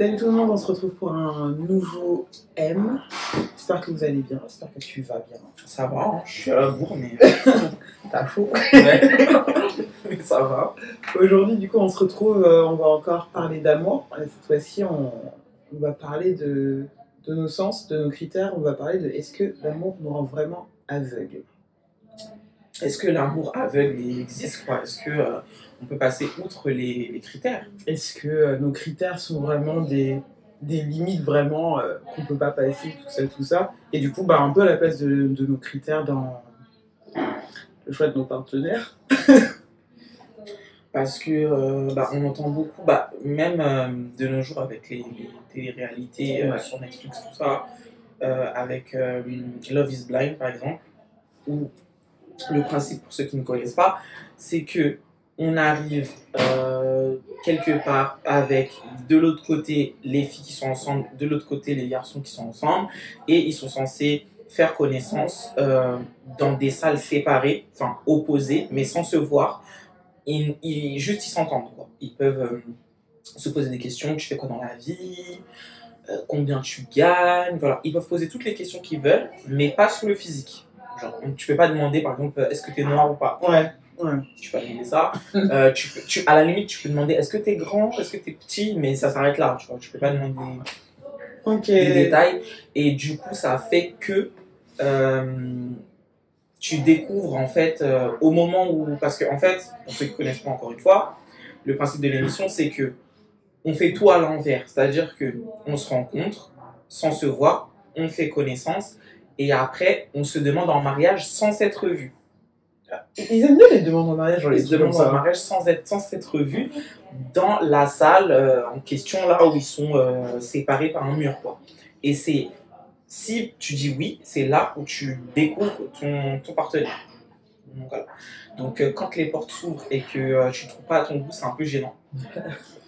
Salut tout le monde, on se retrouve pour un nouveau M. J'espère que vous allez bien, j'espère que tu vas bien. Ça va, hein, je suis à la bourre, mais T'as chaud ouais. mais ça va. Aujourd'hui, du coup, on se retrouve, euh, on va encore parler d'amour. Et Cette fois-ci, on, on va parler de, de nos sens, de nos critères. On va parler de est-ce que l'amour nous rend vraiment aveugles? Est-ce que l'amour aveugle existe quoi? Est-ce que euh, on peut passer outre les, les critères? Est-ce que euh, nos critères sont vraiment des, des limites vraiment euh, qu'on peut pas passer, tout ça, tout ça? Et du coup, bah, un peu à la place de, de nos critères dans le choix de nos partenaires. Parce que euh, bah, on entend beaucoup, bah, même de nos jours avec les, les téléréalités Ouais. sur Netflix, tout ça, avec Love is Blind par exemple, où le principe, pour ceux qui ne connaissent pas, c'est que on arrive euh, quelque part avec de l'autre côté les filles qui sont ensemble, de l'autre côté les garçons qui sont ensemble, et ils sont censés faire connaissance euh, dans des salles séparées, enfin opposées, mais sans se voir. Ils, juste ils s'entendent. Ils peuvent euh, se poser des questions. Tu fais quoi dans la vie Combien tu gagnes Voilà. Ils peuvent poser toutes les questions qu'ils veulent, mais pas sur le physique. Genre, tu peux pas demander par exemple est-ce que tu es noir ou pas. Ouais, ouais. Tu peux pas demander ça. Euh, tu à la limite, tu peux demander est-ce que tu es grand, est-ce que tu es petit, mais ça s'arrête là. Tu vois. Tu peux pas demander des détails. Et du coup, ça fait que euh, tu découvres en fait euh, au moment où. Parce que en fait, pour ceux qui ne connaissent pas encore une fois, le principe de l'émission, c'est que on fait tout à l'envers. C'est-à-dire que on se rencontre sans se voir, on fait connaissance. Et après, on se demande en mariage sans s'être vu. Ils aiment bien les demandes en mariage, genre les se demande demandes en mariage sans être sans s'être vu dans la salle euh, en question là où ils sont euh, séparés par un mur quoi. Et c'est si tu dis oui, c'est là où tu découvres ton, ton partenaire. Donc, voilà. Donc euh, quand les portes s'ouvrent et que tu ne trouves pas à ton goût, c'est un peu gênant.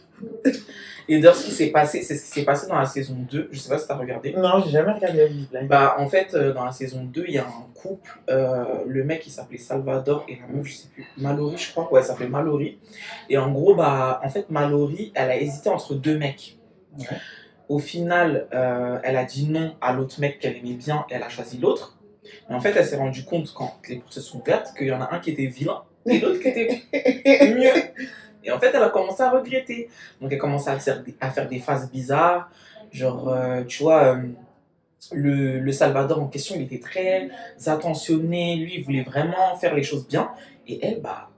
Et d'ailleurs, ce qui s'est passé, c'est ce qui s'est passé dans la saison 2. Je sais pas si tu as regardé. Non, j'ai jamais regardé la vie. Bah, en fait, euh, dans la saison 2, il y a un couple. euh, le mec, il s'appelait Salvador et la meuf, je sais plus, Mallory, je crois. Ouais, elle s'appelait Mallory. Et en gros, bah, en fait, Mallory, elle a hésité entre deux mecs. Ouais. Au final, euh, elle a dit non à l'autre mec qu'elle aimait bien et elle a choisi l'autre. Mais en fait, elle s'est rendue compte, quand les portes se sont ouvertes, qu'il y en a un qui était vilain et l'autre qui était mieux. Et en fait, elle a commencé à regretter. Donc, elle a commencé à faire des, à faire des phases bizarres. Genre, euh, tu vois, euh, le, le Salvador en question, il était très attentionné. Lui, il voulait vraiment faire les choses bien. Et elle, bah,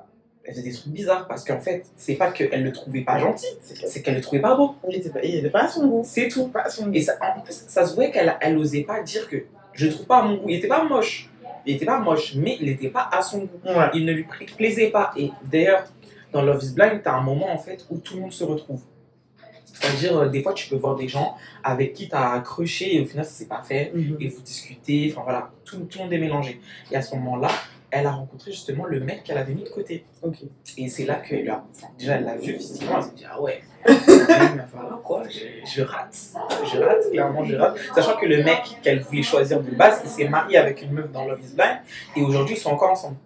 elle faisait des trucs bizarres. Parce qu'en fait, c'est pas qu'elle le trouvait pas gentil, c'est qu'elle le trouvait pas beau. Il était pas, il était pas à son goût. C'est tout. Pas à son goût. Et ça, en plus, ça se voyait qu'elle elle osait pas dire que je le trouve pas à mon goût. Il était pas moche. Il était pas moche, mais il était pas à son goût Ouais. il ne lui pla- plaisait pas. Et d'ailleurs, dans Love is Blind, tu as un moment en fait où tout le monde se retrouve. C'est-à-dire, euh, des fois, tu peux voir des gens avec qui tu as accroché et au final, ça s'est pas fait. Mhm. Et vous discutez, enfin voilà, tout, tout le monde est mélangé. Et à ce moment-là, elle a rencontré justement le mec qu'elle avait mis de côté. Et c'est là qu'elle a. Déjà, elle l'a vu physiquement, elle s'est dit, ah ouais, voilà quoi, je, je rate. Je rate, clairement, je rate. Sachant que le mec qu'elle voulait choisir de base, il s'est marié avec une meuf dans Love is Blind et aujourd'hui, ils sont encore ensemble.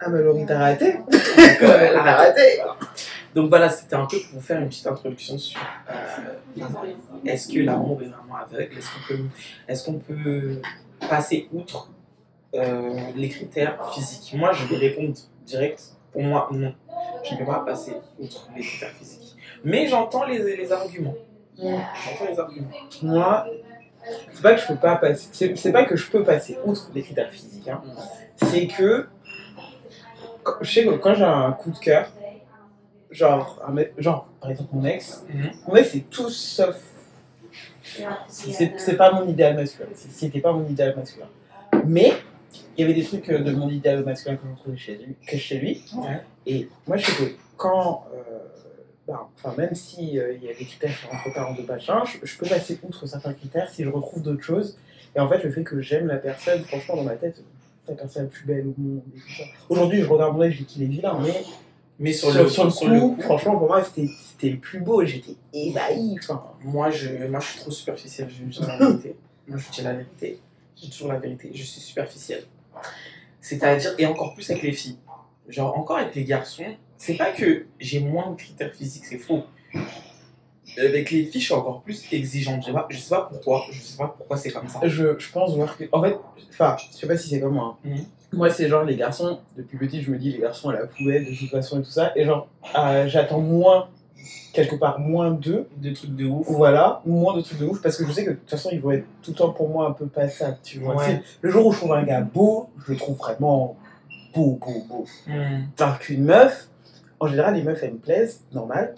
Ah, bah Laurie, t'as raté. Donc, elle a T'as raté. Voilà. Donc voilà, c'était un peu pour vous faire une petite introduction sur euh, est-ce que l'amour est vraiment aveugle? Est-ce qu'on peut, est-ce qu'on peut passer outre euh, les critères physiques? Moi, je vais répondre direct. Pour moi, non. Je ne peux pas passer outre les critères physiques. Mais j'entends les, les arguments. J'entends les arguments. Moi, c'est pas que je peux pas passer. C'est c'est pas que je peux passer outre les critères physiques. hein. C'est que. Quand- Je sais que quand j'ai un coup de cœur, genre, un mec- genre, par exemple, mon ex, Mhm. mon ex, c'est tout sauf. C'est c'est pas mon idéal masculin. C'était pas mon idéal masculin. Mais il y avait des trucs euh, de mon idéal masculin que je trouvais chez lui. Que chez lui. Ouais. Et moi, je sais que quand. euh, ben, enfin, même si euh, il y a des critères qui rentrent pas en deux je, je peux passer outre certains critères si je retrouve d'autres choses. Et en fait, le fait que j'aime la personne, franchement, dans ma tête, personne la plus belle au monde. Aujourd'hui, je regarde mon je dis qu'il est vilain, mais Mais sur, sur, le, sur le sur coup, le coup, franchement, pour moi, c'était le plus beau. J'étais ébahi. Enfin, moi je, moi, je suis trop superficiel. Je dis la vérité. Moi, je dis la vérité. Dis toujours la vérité. Je suis superficiel. C'est-à-dire, et encore plus avec les filles. Genre, encore avec les garçons, c'est pas que j'ai moins de critères physiques, c'est faux. Avec les filles, je suis encore plus exigeante. Je sais pas, je sais pas pourquoi, je sais pas pourquoi c'est comme ça. Je, je pense voir que. En fait, enfin, je sais pas si c'est comme moi. hein. Mhm. Moi, c'est genre les garçons, depuis petit, je me dis les garçons à la poubelle de toute façon et tout ça. Et genre, euh, j'attends moins, quelque part, moins d'eux. Deux trucs de ouf. Voilà, moins de trucs de ouf parce que je sais que de toute façon, ils vont être tout le temps pour moi un peu passables, tu vois. Ouais. Le jour où je trouve un gars beau, je le trouve vraiment beau, beau, beau. Hmm. Alors qu'une meuf, en général, les meufs, elles me plaisent, normal.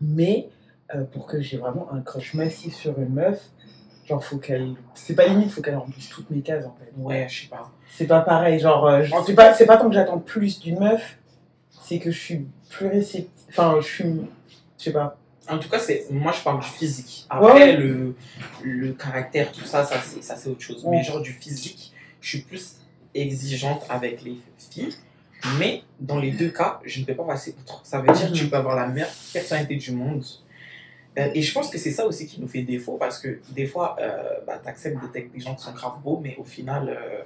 Mais euh, pour que j'ai vraiment un crush massif sur une meuf, genre, faut qu'elle. C'est pas limite, faut qu'elle remplisse toutes mes cases en fait. Ouais, je sais pas. C'est pas pareil, genre, euh, je- c'est pas, c'est pas tant que j'attends plus d'une meuf, c'est que je suis plus réceptive. Enfin, je suis. Je sais pas. En tout cas, c'est moi je parle du physique. Après, Ouais. le, le caractère, tout ça, ça c'est, ça, c'est autre chose. Ouais. Mais genre du physique, je suis plus exigeante avec les filles. Mais dans les deux cas, je ne peux pas passer outre. Ça veut dire que tu Mhm. peux avoir la meilleure personnalité du monde. Euh, et je pense que c'est ça aussi qui nous fait défaut parce que des fois, euh, bah, tu acceptes avec des gens qui sont grave beaux, mais au final, euh,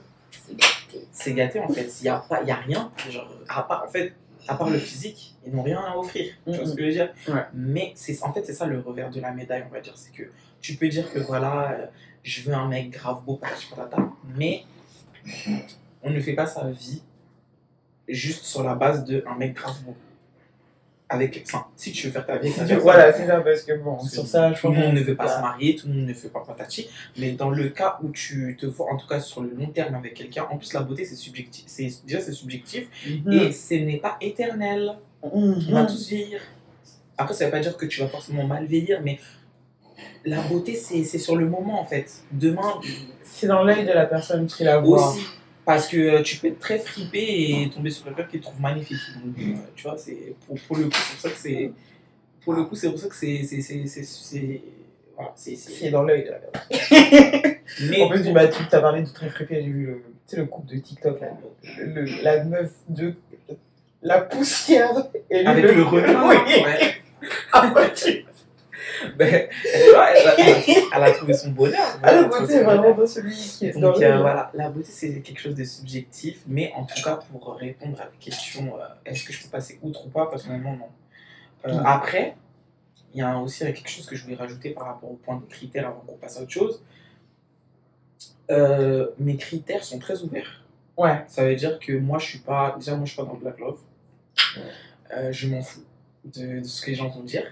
c'est gâté en fait. Il n'y a, a rien, genre, à part, en fait, à part le physique, ils n'ont rien à offrir. Tu vois ce que je veux dire? Ouais. Mais c'est, en fait, c'est ça le revers de la médaille, on va dire. C'est que tu peux dire que voilà, euh, je veux un mec grave beau, patata, mais on ne fait pas sa vie juste sur la base d'un mec grave beau. Avec, enfin, si tu veux faire ta vie avec Voilà, c'est ça, parce que bon, sur ça, je tout le monde ne veut pas se marier, tout le monde ne veut pas patati. Mais dans le cas où tu te vois, en tout cas sur le long terme avec quelqu'un, en plus la beauté c'est subjectif. C'est, déjà c'est subjectif Mhm. et ce n'est pas éternel. Mhm. On va tous vieillir. Après, ça veut pas dire que tu vas forcément mal vieillir, mais la beauté c'est, c'est sur le moment en fait. Demain C'est dans l'œil de la personne qui la voit. aussi. Parce que euh, tu peux être très fripé et tomber sur quelqu'un qui te trouve magnifique. Donc, euh, tu vois, c'est, pour, pour le coup, c'est pour ça que c'est. Pour le coup, c'est pour ça que c'est. c'est, c'est, c'est, c'est- voilà, c'est, c'est- C'est dans l'œil de la personne. Mais En plus, du bas, tu t'as parlé de très frippé, j'ai vu le, tu sais, le couple de TikTok, là, le- le- la meuf de la poussière et lui, avec le renard, Oui. ouais. Ah, ouais, tu- Ben, elle, a, elle a- elle a trouvé son bonheur. Ah, la beauté est vraiment dans celui qui est dans Donc l'œil. euh, voilà, la beauté c'est quelque chose de subjectif, mais en tout cas pour répondre à la question euh, est-ce que je peux passer outre ou pas, personnellement non. Euh, Mm. Après, il y a aussi quelque chose que je voulais rajouter par rapport au point des critères avant qu'on passe à autre chose. Mes critères sont très ouverts. Ouais. Ça veut dire que moi je suis pas, déjà moi je suis pas dans le black love. Je m'en fous de, de ce que les gens vont dire.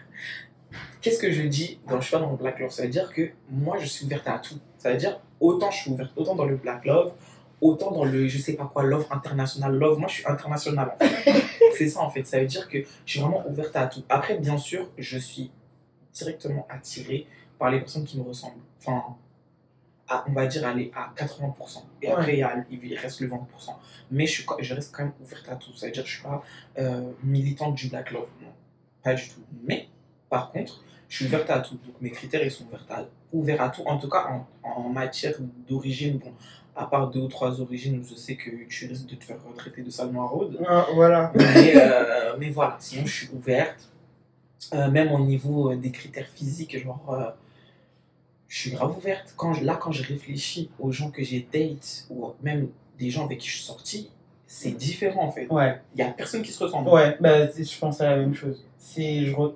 Qu'est-ce que je dis dans je suis pas dans le black love? Ça veut dire que moi je suis ouverte à tout. Ça veut dire autant je suis ouverte, autant dans le black love, autant dans le je sais pas quoi, love international love. Moi je suis international en fait. C'est ça en fait. Ça veut dire que je suis vraiment ouverte à tout. Après bien sûr je suis directement attirée par les personnes qui me ressemblent. Enfin, à- on va dire aller à 80%. Et Ouais. après il, y a- il reste le 20%. Mais je, suis, je reste quand même ouverte à tout. Ça veut dire que je suis pas euh, militante du black love. Non, pas du tout. Mais par contre, je suis ouverte à tout. Donc mes critères, ils sont ouverts à, ouverts à tout. En tout cas, en, en matière d'origine, bon, à part deux ou trois origines où je sais que tu risques de te faire traiter de sale maraude. Ah, voilà. Mais, euh, mais voilà, sinon je suis ouverte. Euh, même au niveau euh, des critères physiques, genre, euh, je suis grave ouverte. Quand, je- là, quand je réfléchis aux gens que j'ai date, ou même des gens avec qui je suis sortie, c'est différent en fait. Ouais. Il y a personne qui se ressemble. Ouais, bah, c'est- je pense à la même chose. Si je re-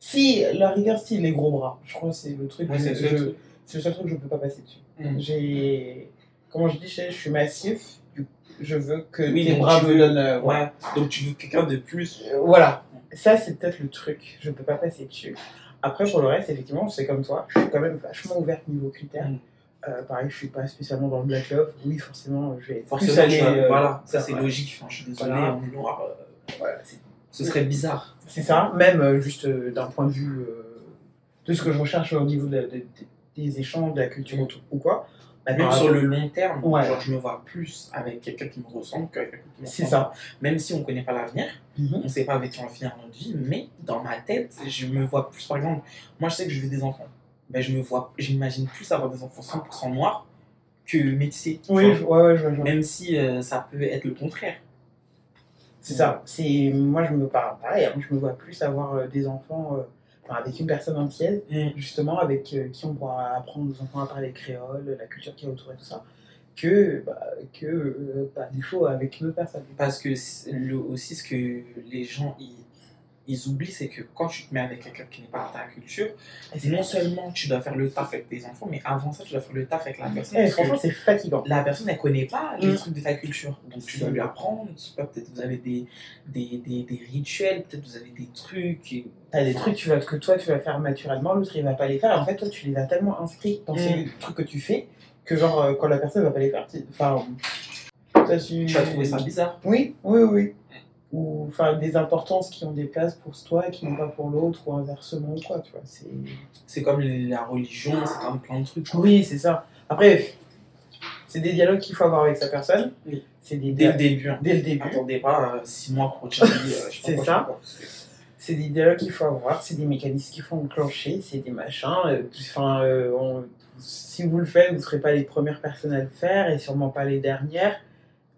Si, la rigueur, si, les gros bras. Je crois que c'est le truc. Ouais, c'est le seul truc. c'est le seul truc que je peux pas passer dessus. Mm. J'ai. Comment je dis, je suis massif. Je veux que Oui, tes bras me donnent. euh, ouais. Ouais, donc tu veux quelqu'un de plus. Euh, Voilà. Ça, c'est peut-être le truc. Je peux pas passer dessus. Après, pour le reste, effectivement, c'est comme toi. Je suis quand même vachement ouverte niveau critères. Mm. Euh, pareil, je suis pas spécialement dans le black love. Oui, forcément, je vais Forcément, plus aller. euh, voilà, ça c'est logique. Enfin, je suis désolé, Voilà. on est noir. euh, Voilà, c'est ce serait bizarre. C'est ça, même euh, juste euh, d'un point de vue euh, de ce que je recherche au niveau de de- des échanges, de la culture ou quoi. Même Maintenant, sur le long terme, Ouais. genre, je me vois plus avec quelqu'un qui me ressemble qu'avec quelqu'un qui me C'est ça. Même si on ne connaît pas l'avenir, Mhm. on ne sait pas avec qui on va finir notre vie, mais dans ma tête, je me vois plus, par exemple, moi je sais que je veux des enfants. Ben, je me vois, j'imagine plus avoir des enfants 100% noirs que métissés. Oui, ouais, ouais, je vois, je vois. Même si euh, ça peut être le contraire. C'est ça. C'est moi, je me parle pareil. hein, je me vois plus avoir euh, des enfants euh, avec une personne entière, Mm. justement, avec euh, qui on pourra apprendre aux enfants à parler créole, la culture qui est autour et tout ça, que bah, que euh, par défaut avec une autre personne. Parce que le, aussi, ce que les gens ils, ils oublient, c'est que quand tu te mets avec quelqu'un qui n'est pas dans ta culture, non seulement tu dois faire le taf avec tes enfants, mais avant ça, tu dois faire le taf avec la personne. Franchement, c'est fatigant. la personne, elle connaît pas les Mm. trucs de ta culture. Donc, tu dois lui apprendre. Peut-être vous avez des, des, des, des rituels, peut-être vous avez des trucs. et- T'as des trucs tu vas, que toi tu vas faire naturellement, l'autre il va pas les faire. En fait, toi tu les as tellement inscrits dans ces Mm. trucs que tu fais que, genre, euh, quand la personne va pas les faire, tu- enfin. tu Tu vas trouver ça bizarre. Oui, oui, oui. Ou enfin des importances qui ont des places pour toi et qui n'ont pas pour l'autre, ou inversement, ou quoi, tu vois. C'est. C'est comme la religion, c'est comme plein de trucs. Oui, c'est ça. Après, c'est des dialogues qu'il faut avoir avec sa personne. Oui. C'est des Dès le début. hein. dès le début. Attendez pas euh, six mois pour dire, euh, C'est ça. C'est des dialogues qu'il faut avoir, c'est des mécanismes qu'il faut enclencher, c'est des machins. euh, Enfin, euh, si vous le faites, vous ne serez pas les premières personnes à le faire et sûrement pas les dernières.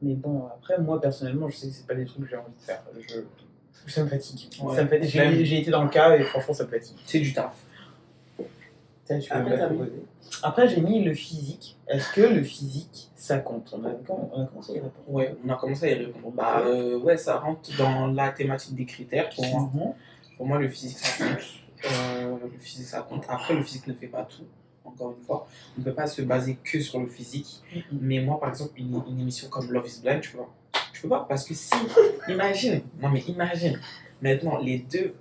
Mais bon, après, moi personnellement, je sais que c'est pas des trucs que j'ai envie de faire. Je... Ça me fatigue. Ouais. Ça me fatigue. J'ai j'ai été dans le cas et franchement, ça me fatigue. C'est du taf. Tu peux Après, t'as mis-. Après, j'ai mis le physique. Est-ce que le physique, ça compte? On a, on a commencé à y répondre? Ouais, on a commencé à y répondre. Bah euh, ouais, ça rentre dans la thématique des critères pour moi. Pour moi, le physique, ça compte. Euh, le physique, ça compte. Après, le physique ne fait pas tout. Encore une fois, on ne peut pas se baser que sur le physique. Mhm. Mais moi, par exemple, une, une émission comme Love is Blind, tu vois, je peux pas. Parce que si, imagine, non mais imagine, maintenant, les deux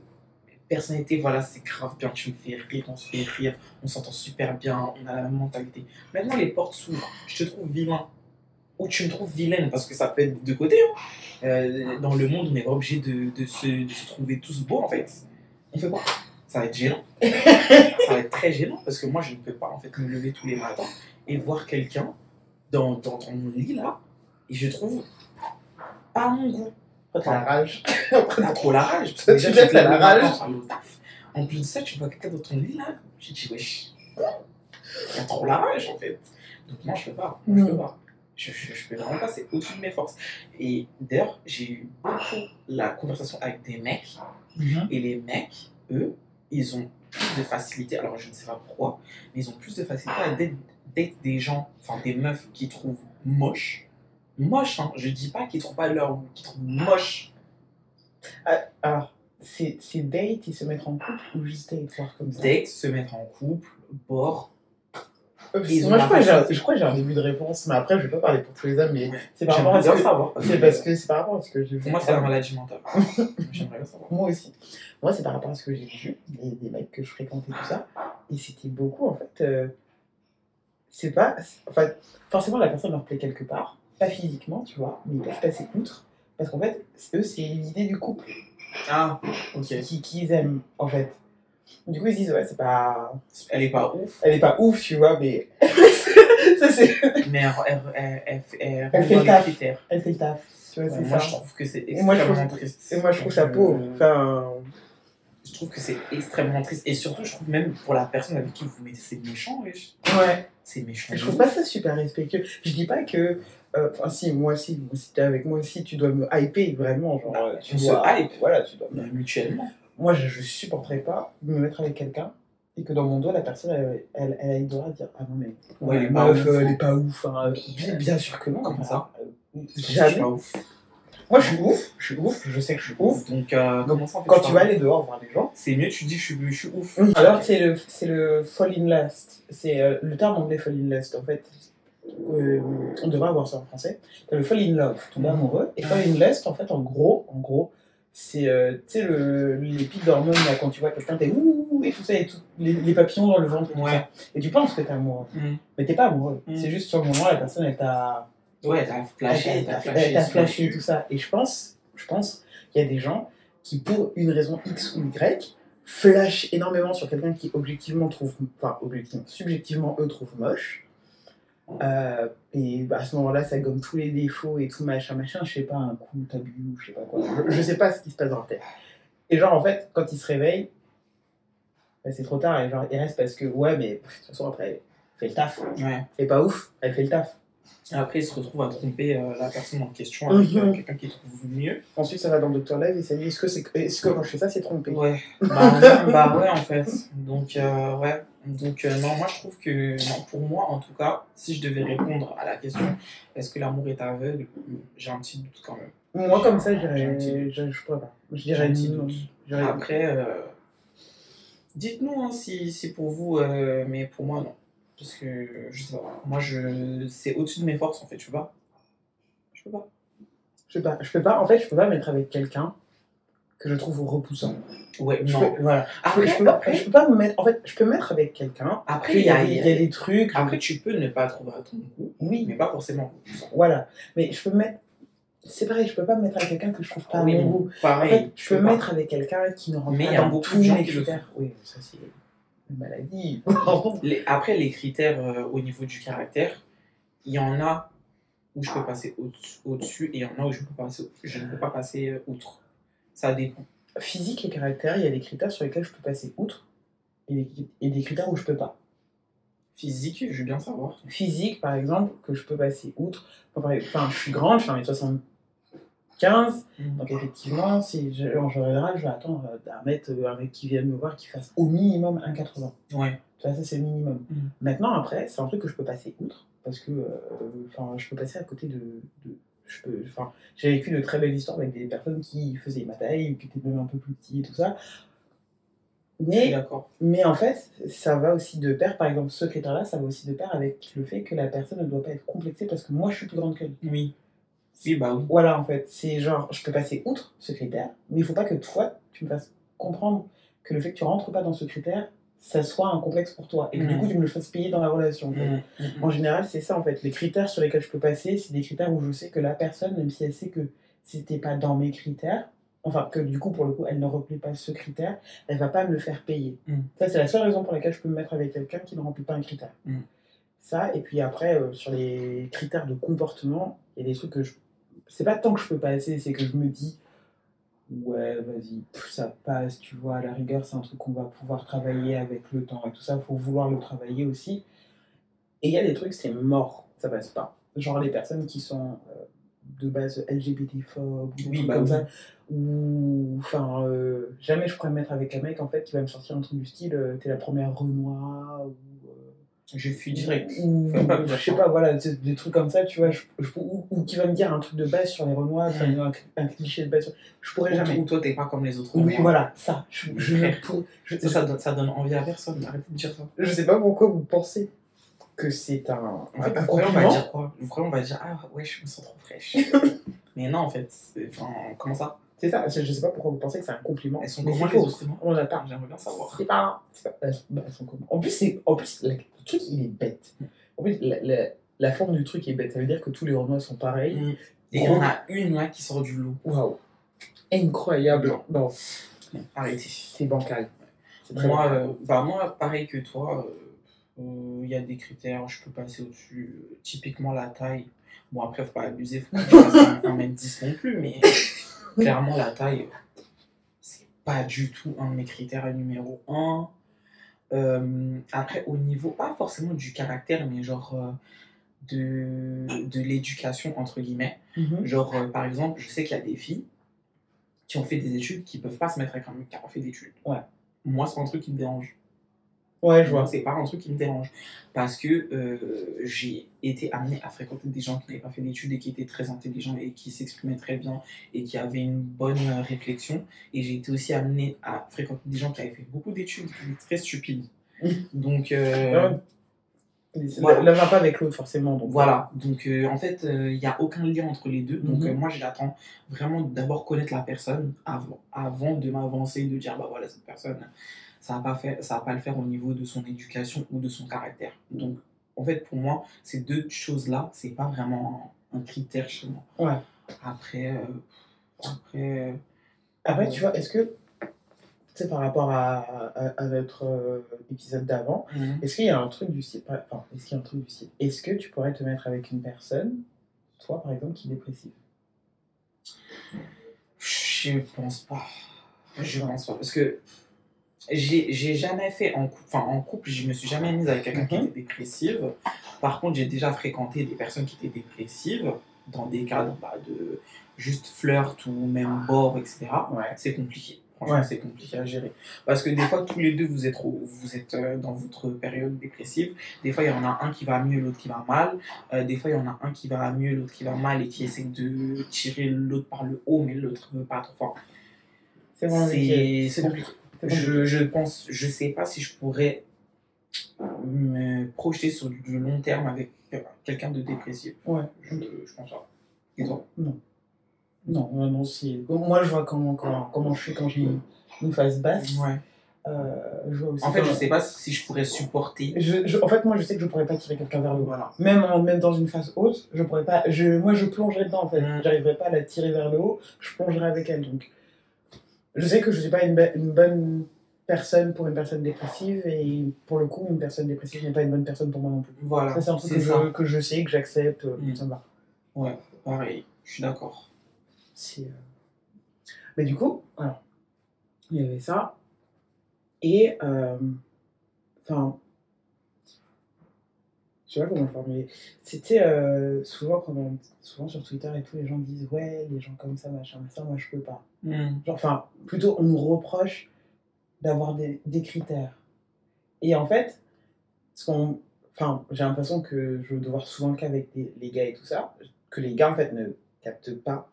personnalités, voilà, c'est grave bien, tu me fais rire, on se fait rire, on s'entend super bien, on a la même mentalité. Maintenant, les portes s'ouvrent, je te trouve vilain. Ou tu me trouves vilaine, parce que ça peut être de côté. hein. Euh, dans le monde, on n'est pas obligé de, de, se, de se trouver tous beaux, en fait. On fait quoi? Ça va être gênant. ça va être très gênant, parce que moi, je ne peux pas, en fait, me lever tous les matins et voir quelqu'un dans, dans, dans mon lit, là, et je trouve pas mon goût. Après, t'as la rage. T'as trop la rage. Parce que déjà, tu la le rage. En plus de ça, tu vois quelqu'un dans ton lit là, tu te dis wesh. T'as trop la rage en fait. Donc moi je peux pas. Moi, je peux pas. Je, je, je peux vraiment pas, c'est au-dessus de mes forces. Et d'ailleurs, j'ai eu beaucoup la conversation avec des mecs. Mhm. Et les mecs, eux, ils ont plus de facilité. Alors je ne sais pas pourquoi, mais ils ont plus de facilité à date, date des gens, enfin des meufs qu'ils trouvent moches. Moches, hein. Je dis pas qu'ils trouvent pas leur qu'ils trouvent moches. Alors, c'est c'est date et se mettre en couple ou juste date, voir comme ça? Date, se mettre en couple, bord. Ils Moi, je crois, que j'ai un- facilité. je crois que j'ai un début de réponse, mais après, je vais pas parler pour tous les hommes, mais c'est par rapport à ce que... C'est parce que c'est par rapport à ce que j'ai vu. Moi, c'est la maladie mentale. J'aimerais bien savoir. Moi aussi. Moi, c'est par rapport à ce que j'ai vu, des, des mecs que je fréquentais, tout ça. Et c'était beaucoup, en fait. euh, c'est pas. Enfin, forcément, la personne leur plaît quelque part. Pas physiquement, tu vois, mais ils peuvent passer outre. Parce qu'en fait, eux, c'est l'idée du couple Ah, ok. qui- qu'ils aiment, en fait. Du coup, ils se disent, ouais, c'est pas. Elle est pas ouf, Elle est pas ouf, tu vois, mais. ça, c'est. mais elle, elle, elle, elle, fait le taf. Elle fait le taf. Tu vois, Ouais, moi, ça. je trouve que c'est Et moi, je extrêmement triste. Et moi, je trouve ça Euh, pauvre. Enfin. Je trouve que c'est extrêmement triste. Et surtout, je trouve même pour la personne avec qui vous mettez, c'est méchant, wesh. Ouais. C'est méchant. Je trouve pas ça super respectueux. Je dis pas que. euh, Enfin, si, moi aussi, moi, si t'es avec moi aussi, tu dois me hyper vraiment. Genre, euh, tu on se dois- hype. Voilà, tu dois. Euh, Mutuellement. Moi, je, je supporterais pas me mettre avec quelqu'un et que dans mon dos, la personne, elle, elle, elle a le droit de dire Ah non, mais. Ouais, elle est la pas meuf, ouf. euh, elle est pas ouf. hein. Bien, bien sûr que non. Comment ça Euh, Je suis Jamais. pas ouf. Moi, je suis ouf. Je suis ouf. Je sais que je suis ouf. Donc, euh, comment ça, en fait, Quand tu vas aller dehors voir les gens, C'est mieux, tu dis je suis, je suis ouf. Alors, c'est le, c'est le fall in lust. C'est euh, le terme anglais fall in lust. En fait, euh, on devrait avoir ça en français. Le fall in love, tomber amoureux. Et fall in lust, en fait, en gros, en gros, c'est euh, le, les pics d'hormones là, quand tu vois quelqu'un, t'es ouh et tout ça, et tout, les, les papillons dans le ventre. Et, tout Ouais. ça. et tu penses que t'es amoureux. Mm. Mais t'es pas amoureux. Mm. C'est juste sur le moment, la personne, elle t'a Ouais, t'as flashé, elle t'as t'a flashé. flashé bon. tout ça. Et je pense, je pense qu'il y a des gens qui, pour une raison X ou Y, flashent énormément sur quelqu'un qui objectivement trouve, enfin objectivement, subjectivement eux trouvent moche. Euh, et bah, à ce moment-là, ça gomme tous les défauts et tout machin machin. Je sais pas, un coup t'as bu ou je sais pas quoi. Je, je sais pas ce qui se passe dans leur tête. Et genre en fait, quand ils se réveillent, bah, c'est trop tard. Et genre ils restent parce que ouais, mais de toute façon après, elle fait le taf. Ouais. C'est pas ouf, elle fait le taf. Après, il se retrouve à tromper euh, la personne en question avec euh, Mhm. quelqu'un qui trouve mieux. Ensuite, ça va dans Dr. Live et ça dit est-ce que, c'est, est-ce que quand je fais ça, c'est trompé? Ouais. Bah, bah ouais, en fait. Donc, ouais. Donc, euh, non, moi, je trouve que, non, pour moi, en tout cas, si je devais répondre à la question, est-ce que l'amour est aveugle? J'ai un petit doute quand même. Moi, comme ça, je J'ai un petit dirais. doute. Je, je pourrais pas. Je J'ai dirais un petit doute. Après, euh, dites-nous hein, si, si pour vous, euh, mais pour moi, non. Parce que, je sais pas, moi, je, c'est au-dessus de mes forces, en fait. Je peux pas. Je sais pas, je peux pas, en fait, je peux pas me mettre avec quelqu'un que je trouve repoussant. Ouais, Je non. peux- voilà. Après, je, peux pas, après, je peux pas me mettre, en fait, je peux me mettre avec quelqu'un. Après, il y, a, y des trucs. après, tu peux ne pas trouver à ton goût, oui, mais pas forcément. voilà. Mais je peux me mettre. C'est pareil, je peux pas me mettre avec quelqu'un que je trouve pas à Oui, mon goût. En Pareil, fait, je peux me pas. mettre avec quelqu'un qui ne rentre Mais il pas y a dans beaucoup tous mes critères. Oui, ça c'est une maladie. Les- après, les critères euh, au niveau du caractère, il y en a où je peux passer au- au-dessus et il y en a où je, peux passer, je ne peux pas passer euh, outre. Ça dépend. Physique et caractère, il y a des critères sur lesquels je peux passer outre et des, et des critères où je peux pas. Physique, je veux bien savoir. Physique, par exemple, que je peux passer outre. Enfin, je suis grande, je suis 1m75, donc effectivement, si je- en général, je vais attendre euh, d'un mec, euh, un mec qui vienne me voir qui fasse au minimum 1,80. Ouais. Vois, ça c'est le minimum. Mm. Maintenant, après, c'est un truc que je peux passer outre, parce que euh, je peux passer à côté de. Enfin, j'ai vécu de très belles histoires avec des personnes qui faisaient ma taille ou qui étaient même un peu plus petits et tout ça. Mais, mais en fait, ça va aussi de pair, par exemple, ce critère-là, ça va aussi de pair avec le fait que la personne ne doit pas être complexée parce que moi je suis plus grande qu'elle. Oui. Oui, bah oui. Voilà, en fait, c'est genre, je peux passer outre ce critère, mais il faut pas que toi, tu me fasses comprendre que le fait que tu rentres pas dans ce critère, ça soit un complexe pour toi, et que du Mhm. coup, tu me le fasses payer dans la relation. en fait. Mm, mm, mm. En général, c'est ça, en fait. Les critères sur lesquels je peux passer, c'est des critères où je sais que la personne, même si elle sait que c'était pas dans mes critères, enfin, que du coup, pour le coup, elle ne remplit pas ce critère, elle va pas me le faire payer. Ça, c'est la seule raison pour laquelle je peux me mettre avec quelqu'un qui ne remplit pas un critère. Ça, et puis après, euh, sur les critères de comportement, il y a des trucs que je. C'est pas tant que je peux passer, c'est que je me dis, ouais, vas-y, ça passe, tu vois, à la rigueur, c'est un truc qu'on va pouvoir travailler avec le temps et tout ça, faut vouloir le travailler aussi. Et il y a des trucs, c'est mort, ça passe pas. Genre les personnes qui sont euh, de base LGBT-phobes, ou Oui, bah comme oui. ça, ou enfin, euh, jamais je pourrais me mettre avec un mec en fait qui va me sortir un truc du style, euh, t'es la première Renoir, ou. Je suis direct. ou je sais pas, voilà, des, trucs comme ça, tu vois, je, je- ou, ou qui va me dire un truc de base sur les Renois, Mm. un, un cliché de base, sur- je pourrais Ou, jamais. ou toi, t'es pas comme les autres. Oui, Moi. voilà, ça. Je, je, pour- je, Ça, ça, donne, ça donne envie à personne. Arrêtez de dire ça. je sais pas pourquoi vous pensez que c'est un, En fait, un croyez, on va dire quoi? Croyez, on va dire Ah ouais, je me sens trop fraîche? Mais non, en fait. Enfin, comment ça? C'est ça, je sais pas pourquoi vous pensez que c'est un compliment. Elles sont mais comment les humains On. J'aimerais bien savoir. C'est pas. pas elles, sont- bah, elles sont comment En plus, c'est, en plus la- le truc, il est bête. En plus, la, la- la forme du truc est bête. Ça veut dire que tous les Renois sont pareils. Mm. Et il y en a une là qui sort du lot. Waouh. Incroyable. Non, Arrêtez. c'est bancal. Moi, euh, bah, moi, pareil que toi, euh, euh, il y a des critères, je peux passer au-dessus. Typiquement la taille. Bon, après, faut pas abuser, faut pas que je fasse un, un mètre 10 non plus, mais clairement, la taille, euh, c'est pas du tout un de mes critères numéro 1. après, au niveau, pas forcément du caractère, mais genre euh, de, de l'éducation, entre guillemets. Mhm. Genre, euh, par exemple, je sais qu'il y a des filles qui ont fait des études qui peuvent pas se mettre avec un mec qui a pas fait d'études. Ouais. Moi, c'est un truc qui me dérange. Ouais, je vois. C'est pas un truc qui me dérange. Parce que euh, j'ai été amené à fréquenter des gens qui n'avaient pas fait d'études et qui étaient très intelligents et qui s'exprimaient très bien et qui avaient une bonne euh, réflexion. Et j'ai été aussi amené à fréquenter des gens qui avaient fait beaucoup d'études et qui étaient très stupides. Donc, euh, Ouais. Voilà. L'un va pas avec l'autre, forcément. Donc. Voilà, donc euh, en fait, il n'y a aucun lien entre les deux. Donc Mhm. euh, moi, j'attends vraiment d'abord connaître la personne avant, avant de m'avancer, de dire, bah voilà, cette personne, ça va pas faire, ça va pas le faire au niveau de son éducation ou de son caractère. Donc en fait, pour moi, ces deux choses-là, c'est pas vraiment un, critère chez moi. Ouais. Après, euh, après, euh, Après, tu vois, est-ce que, tu sais, par rapport à, à, à notre euh, épisode d'avant, mhm. est-ce qu'il y a un truc du style, enfin, est-ce qu'il y a un truc du style, est-ce que tu pourrais te mettre avec une personne, toi par exemple, qui est dépressive? Je pense pas. Je pense pas. Parce que j'ai jamais fait en couple, enfin en couple, je me suis jamais mise avec quelqu'un qui Mhm. était dépressive. Par contre, j'ai déjà fréquenté des personnes qui étaient dépressives dans des cadres bah, de juste flirt ou même bord, etc. Ouais. C'est compliqué. Franchement, Ouais. c'est compliqué à gérer. Parce que des fois, tous les deux, vous êtes, vous êtes euh, dans votre période dépressive. Des fois, il y en a un qui va mieux, l'autre qui va mal. Euh, des fois, il y en a un qui va mieux, l'autre qui va mal et qui essaie de tirer l'autre par le haut, mais l'autre ne veut pas trop fort. Compliqué. c'est compliqué. Je, je pense, je sais pas si je pourrais me projeter sur du long terme avec quelqu'un de dépressif. Ouais. Je, je pense pas. Et toi? Non, non, non, si. Moi, je vois comment, comment, comment je suis quand j'ai une phase basse. Ouais. Euh, je vois aussi En fait, je sais pas si je pourrais supporter. Je- je- en fait, moi, je sais que je pourrais pas tirer quelqu'un vers le haut. Voilà. Même, en- même dans une phase haute, je pourrais pas. Je, moi, je plongerais dedans, en fait. Mm. J'arriverais pas à la tirer vers le haut, je plongerais avec elle. Donc, je sais que je suis pas une, bonne personne pour une personne dépressive, et pour le coup, une personne dépressive n'est pas une bonne personne pour moi non plus. Voilà. Ça, c'est un truc que ça. je, que je sais, que j'accepte, euh, Mm. ça me va. Ouais, pareil. Je suis d'accord. C'est, euh, Mais du coup, alors, il y avait ça. Et, euh, enfin, je sais pas comment le formuler. C'était euh, souvent, quand on- souvent sur Twitter et tout, les gens disent Ouais, les gens comme ça, machin, ça, moi je peux pas. Hmm. Genre, enfin, plutôt, on nous reproche d'avoir des, des critères. Et en fait. Enfin, j'ai l'impression que je dois voir souvent le cas avec des- les gars et tout ça, que les gars en fait ne captent pas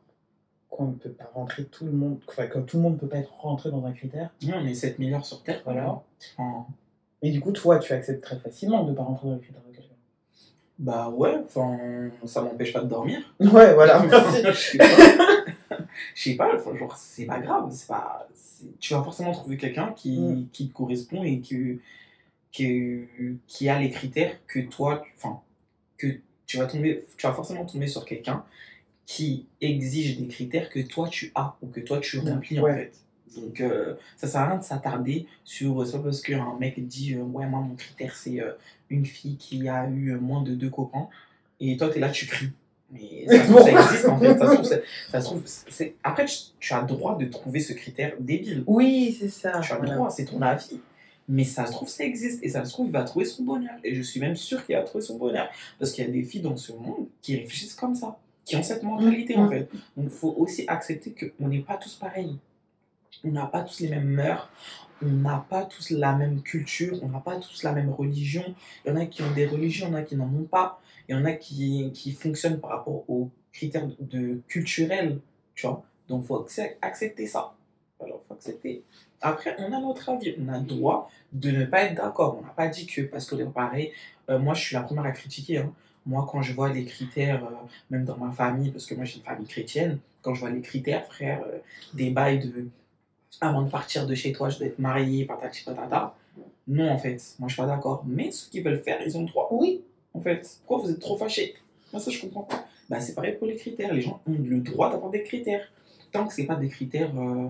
qu'on ne peut pas rentrer tout le monde, enfin, que tout le monde ne peut pas être rentré dans un critère. Ouais, on est 7 milliards sur Terre. Voilà. Et du coup, toi, tu acceptes très facilement de ne pas rentrer dans les critères de quelqu'un. Bah ouais, enfin, ça m'empêche pas de dormir. Ouais, voilà. Je sais pas. Genre, c'est pas grave. C'est pas... Tu vas forcément trouver quelqu'un qui, Mm. qui te correspond et que, que, qui a les critères que toi, enfin, que tu vas tomber, tu vas forcément tomber sur quelqu'un qui exige des critères que toi tu as ou que toi tu remplis Ouais. en fait. Donc euh, ça sert à rien de s'attarder sur ça parce qu'un mec dit euh, ouais moi mon critère c'est euh, une fille qui a eu euh, moins de deux copains et toi t'es là tu cries. Mais ça, se trouve, ça existe en fait. Ça se trouve, c'est- ça se trouve, c'est- Après, tu, tu as le droit de trouver ce critère débile. Oui, c'est ça. Tu as le droit, c'est ton avis. Mais ça se trouve, ça existe. Et ça se trouve, il va trouver son bonheur. Et je suis même sûr qu'il va trouver son bonheur. Parce qu'il y a des filles dans ce monde qui réfléchissent comme ça, qui ont cette mentalité en Mm. fait. Donc il faut aussi accepter qu'on n'est pas tous pareils. On n'a pas tous les mêmes mœurs. On n'a pas tous la même culture. On n'a pas tous la même religion. Il y en a qui ont des religions, il y en a qui n'en ont pas. Il y en a qui, qui fonctionnent par rapport aux critères de, culturels. Tu vois Donc il faut accep- accepter ça. Alors, faut accepter. Après, on a notre avis, on a le droit de ne pas être d'accord. On n'a pas dit que, parce que pareil, euh, moi je suis la première à critiquer. hein. Moi, quand je vois les critères, euh, même dans ma famille, parce que moi j'ai une famille chrétienne, quand je vois les critères, frère, euh, des bails de avant de partir de chez toi, je dois être marié, patati patata. Non, en fait, moi je suis pas d'accord. Mais ceux qui veulent faire, ils ont le droit. Oui. En fait, pourquoi vous êtes trop fâchés? Moi, ça je comprends pas. Bah, c'est pareil pour les critères. Les gens ont le droit d'avoir des critères. Tant que c'est pas des critères. euh,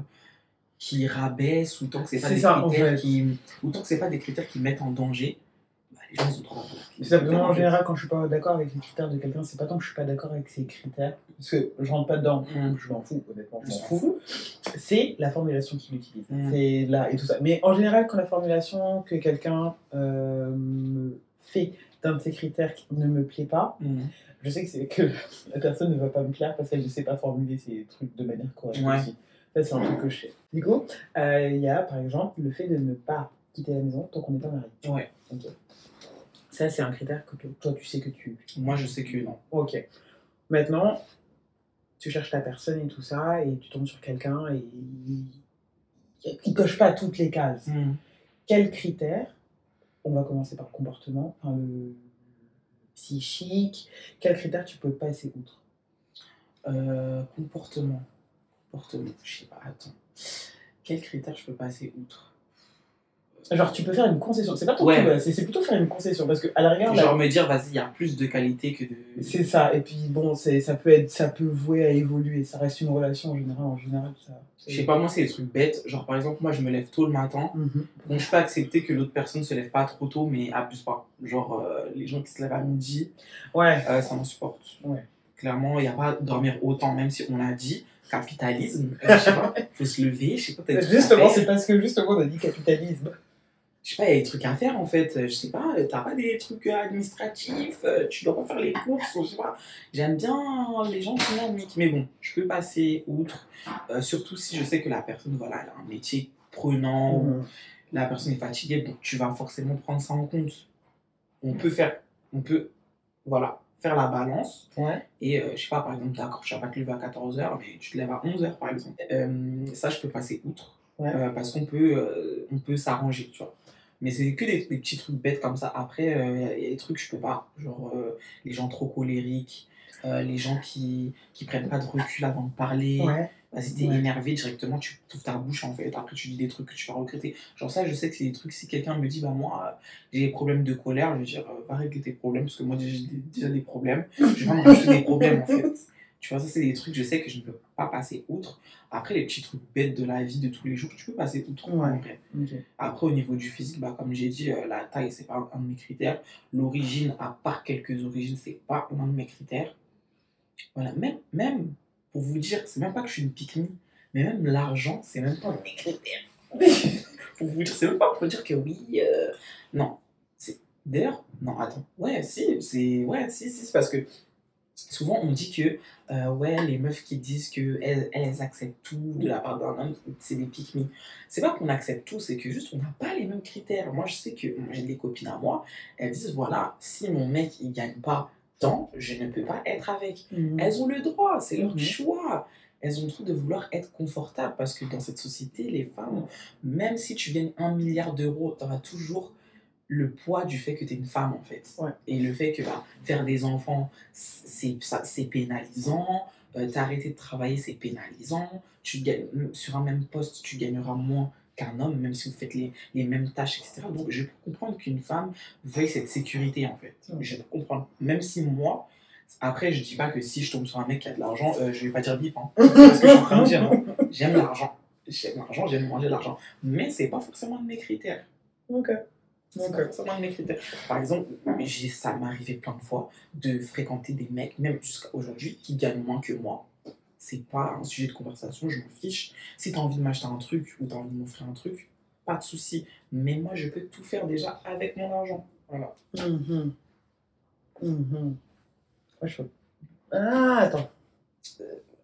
qui rabaissent ou tant que c'est pas des ça, en critères fait. qui ou tant que c'est pas des critères qui mettent en danger les gens ils ont le droit d'avoir des C'est ça, critères, moi, en général, quand je suis pas d'accord avec les critères de quelqu'un, c'est pas tant que je suis pas d'accord avec ses critères, parce que je rentre pas dedans, Mm. je m'en fous, honnêtement, je m'en fous. C'est la formulation qu'il utilise. Mm. C'est là et tout ça. Mais en général, quand la formulation que quelqu'un euh, me fait d'un de ses critères qui ne me plaît pas, Mhm. je sais que c'est que la personne ne va pas me plaire parce qu'elle ne sait pas formuler ses trucs de manière correcte Ouais. aussi. Ça, c'est un truc que je sais. Du coup, euh, il y a par exemple le fait de ne pas quitter la maison tant qu'on n'est pas marié. Ouais. Ok. Ça, c'est un critère que toi, tu sais que tu. moi je sais que non Ok. Maintenant, tu cherches ta personne et tout ça, et tu tombes sur quelqu'un et il, il coche pas toutes les cases. Mhm. Quels critères On va commencer par le comportement, enfin, le psychique. Quels critères tu peux passer outre? Euh, comportement comportement je sais pas attends quels critères je peux passer outre? Genre, tu peux faire une concession. C'est pas ton Ouais. truc, c'est c'est plutôt faire une concession parce que à la rigueur, là, genre me dire vas-y il y a plus de qualité que de c'est ça. Et puis bon, c'est ça peut être, ça peut vouer à évoluer. Ça reste une relation en général. En général, ça. je sais pas moi c'est des trucs bêtes genre par exemple moi je me lève tôt le matin Mhm. donc je peux accepter que l'autre personne se lève pas trop tôt mais abuse pas genre euh, les gens qui se lèvent à midi Ouais. Euh, ça m'insupporte. Ouais. Clairement, il n'y a pas à dormir autant, même si on a dit capitalisme. euh, je sais pas, faut se lever, je sais pas, Justement, c'est parce que justement on a dit capitalisme. Je sais pas, il y a des trucs à faire en fait. Je sais pas, t'as pas des trucs administratifs, euh, tu dois pas faire les courses, je sais pas. J'aime bien les gens dynamiques, mais bon, je peux passer outre, euh, surtout si je sais que la personne, voilà, elle a un métier prenant, Mhm. la personne est fatiguée, bon, tu vas forcément prendre ça en compte. On peut faire, on peut, voilà, faire la balance. Ouais. Et euh, je sais pas, par exemple, d'accord, tu vas pas te lever à 14h, mais tu te lèves à 11h, par exemple. Euh, ça, je peux passer outre. Ouais. Euh, parce qu'on peut, euh, on peut s'arranger, tu vois. Mais c'est que des, des petits trucs bêtes comme ça. Après, il y, a y a des trucs que je peux pas. Genre, euh, les gens trop colériques, euh, les gens qui, qui prennent pas de recul avant de parler. Ouais. Vas-y, t'es Ouais. énervé directement, tu ouvres ta bouche en fait. Après, tu dis des trucs que tu vas regretter. Genre, ça, je sais que c'est des trucs. Si quelqu'un me dit, bah, moi, euh, j'ai des problèmes de colère, je vais dire, euh, va régler tes problèmes, parce que moi, j'ai déjà des problèmes. Je vais pas me rajouter des problèmes en fait. Tu vois, ça, c'est des trucs, je sais que je ne peux pas passer outre. Après, les petits trucs bêtes de la vie de tous les jours, tu peux passer outre. Ouais. Ok. Après, au niveau du physique, bah, comme j'ai dit, euh, la taille, c'est pas un de mes critères. L'origine, à part quelques origines, c'est pas un de mes critères. Voilà, même, même pour vous dire, c'est même pas que je suis une pique mais même l'argent, c'est même pas un de mes critères. pour vous dire, c'est même pas pour dire que oui, euh, non. D'ailleurs, non, attends, ouais, si, c'est, ouais, si, si, c'est parce que souvent on dit que, euh, ouais, les meufs qui disent que elles, elles acceptent tout de la part d'un homme, c'est des pique c'est pas qu'on accepte tout, c'est que juste on n'a pas les mêmes critères. Moi, je sais que j'ai des copines à moi, elles disent voilà, si mon mec il gagne pas tant, je ne peux pas être avec. Mhm. Elles ont le droit, c'est leur Mhm. choix. Elles ont le truc de vouloir être confortables parce que dans cette société, les femmes, même si tu gagnes un milliard d'euros, tu auras toujours le poids du fait que tu es une femme en fait. Ouais. Et le fait que bah, faire des enfants, c'est pénalisant. Euh, T'arrêter de travailler, c'est pénalisant. Tu gagnes, sur un même poste, tu gagneras moins qu'un homme, même si vous faites les, les mêmes tâches, etc. Donc je peux comprendre qu'une femme veuille cette sécurité en fait. Ouais. Je peux comprendre. Même si moi, après je dis pas que si je tombe sur un mec qui a de l'argent, euh, je vais pas dire bip. Hein. C'est ce que je suis en train de dire. hein. J'aime l'argent. J'aime l'argent, j'aime manger de l'argent. Mais c'est pas forcément un de mes critères. Ok. C'est critères. Par exemple, j'ai- ça m'est arrivé plein de fois de fréquenter des mecs, même jusqu'à aujourd'hui, qui gagnent moins que moi. C'est pas un sujet de conversation, je m'en fiche. Si tu as envie de m'acheter un truc ou tu as envie de m'offrir un truc, pas de souci. Mais moi, je peux tout faire déjà avec mon argent. Voilà. Mhm. Mhm. Ouais, je peux- Ah, attends.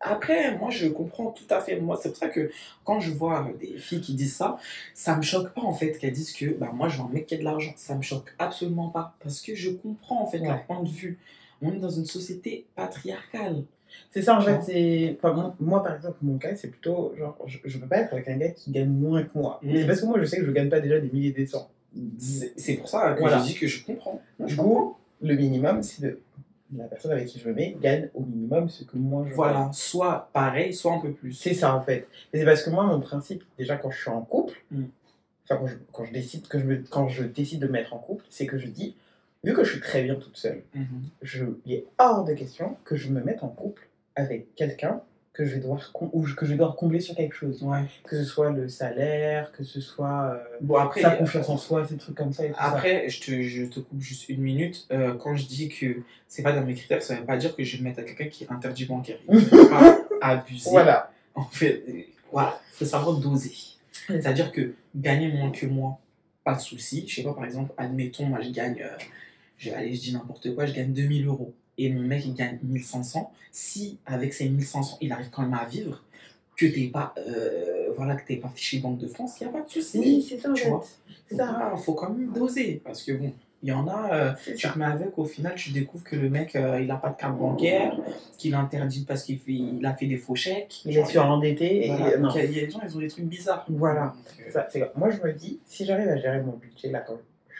Après, moi, je comprends tout à fait. Moi, c'est pour ça que quand je vois des filles qui disent ça, ça me choque pas en fait qu'elles disent que bah, moi, je veux un mec qui a de l'argent. Ça me choque absolument pas parce que je comprends en fait Ouais. leur point de vue. On est dans une société patriarcale. C'est ça en Tu fait. Enfin, moi, moi, par exemple, mon cas, c'est plutôt genre, je, je peux pas être avec un gars qui gagne moins que moi. Mm. Mais c'est parce que moi, je sais que je gagne pas déjà des milliers des cents. C'est pour ça que Voilà. je dis que je comprends. Du coup, le minimum, c'est de. La personne avec qui je me mets gagne au minimum ce que moi je Voilà, soit pareil, soit un peu plus. C'est ça en fait. Et c'est parce que moi, mon principe, déjà quand je suis en couple, Mm. enfin quand je, quand je décide que je me, quand je décide de me mettre en couple, c'est que je dis, vu que je suis très bien toute seule, Mhm. je, il est hors de question que je me mette en couple avec quelqu'un que je vais devoir ou que je vais devoir combler sur quelque chose. Ouais. Que ce soit le salaire, que ce soit euh, Bon, après, sa confiance en soi, ces trucs comme ça et tout ça. Après, je te, je te coupe juste une minute. Euh, quand je dis que c'est pas dans mes critères, ça veut pas dire que je vais me mettre à quelqu'un qui est interdit bancaire. Il faut pas abuser. Voilà. En fait, euh, voilà, faut savoir doser. C'est-à-dire que gagner moins que moi, pas de souci. Je sais pas, par exemple, admettons, moi je gagne, je, allez, je dis n'importe quoi, je gagne 2000 euros et mon mec il gagne 1500. Si avec ces 1500, il arrive quand même à vivre, que t'es pas, euh, voilà, que t'es pas fiché Banque de France, il y a pas de souci. Oui, c'est ça Tu vois. Faut, ça. pas- faut quand même doser parce que bon, il y en a, euh, tu remets avec, au final, tu découvres que le mec, euh, il a pas de carte bancaire, qu'il est interdit parce qu'il fait, il a fait des faux chèques. Il est surendetté et Voilà, non. donc, il y a- des gens, ils ont des trucs bizarres. Voilà. Euh, Ça, Moi, je me dis, si j'arrive à gérer mon budget là quand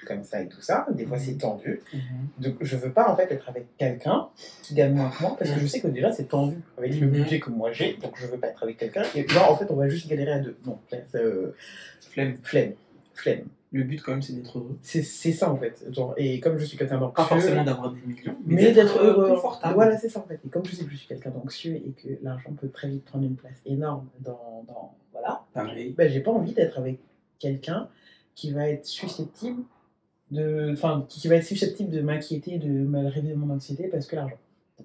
comme ça et tout ça, des fois c'est tendu. mhm. Donc, je veux pas en fait être avec quelqu'un qui gagne moins que moi parce que je sais que déjà c'est tendu avec le Mhm. budget que moi j'ai. Donc, je veux pas être avec quelqu'un. Et là, en fait, on va juste galérer à deux. Non, flemme. euh, Flemme. flemme. Flemme. Le but, quand même, c'est d'être heureux. C'est ça en fait. Genre, et comme je suis quelqu'un Pas d'anxieux. forcément d'avoir des millions, Mais d'être euh, heureux. confortable. Voilà, c'est ça en fait. Et comme je sais que je suis quelqu'un d'anxieux et que l'argent peut très vite prendre une place énorme dans. dans voilà. Pareil. ben, j'ai pas envie d'être avec quelqu'un qui va être susceptible de enfin qui va être susceptible de m'inquiéter de me révéler mon anxiété parce que l'argent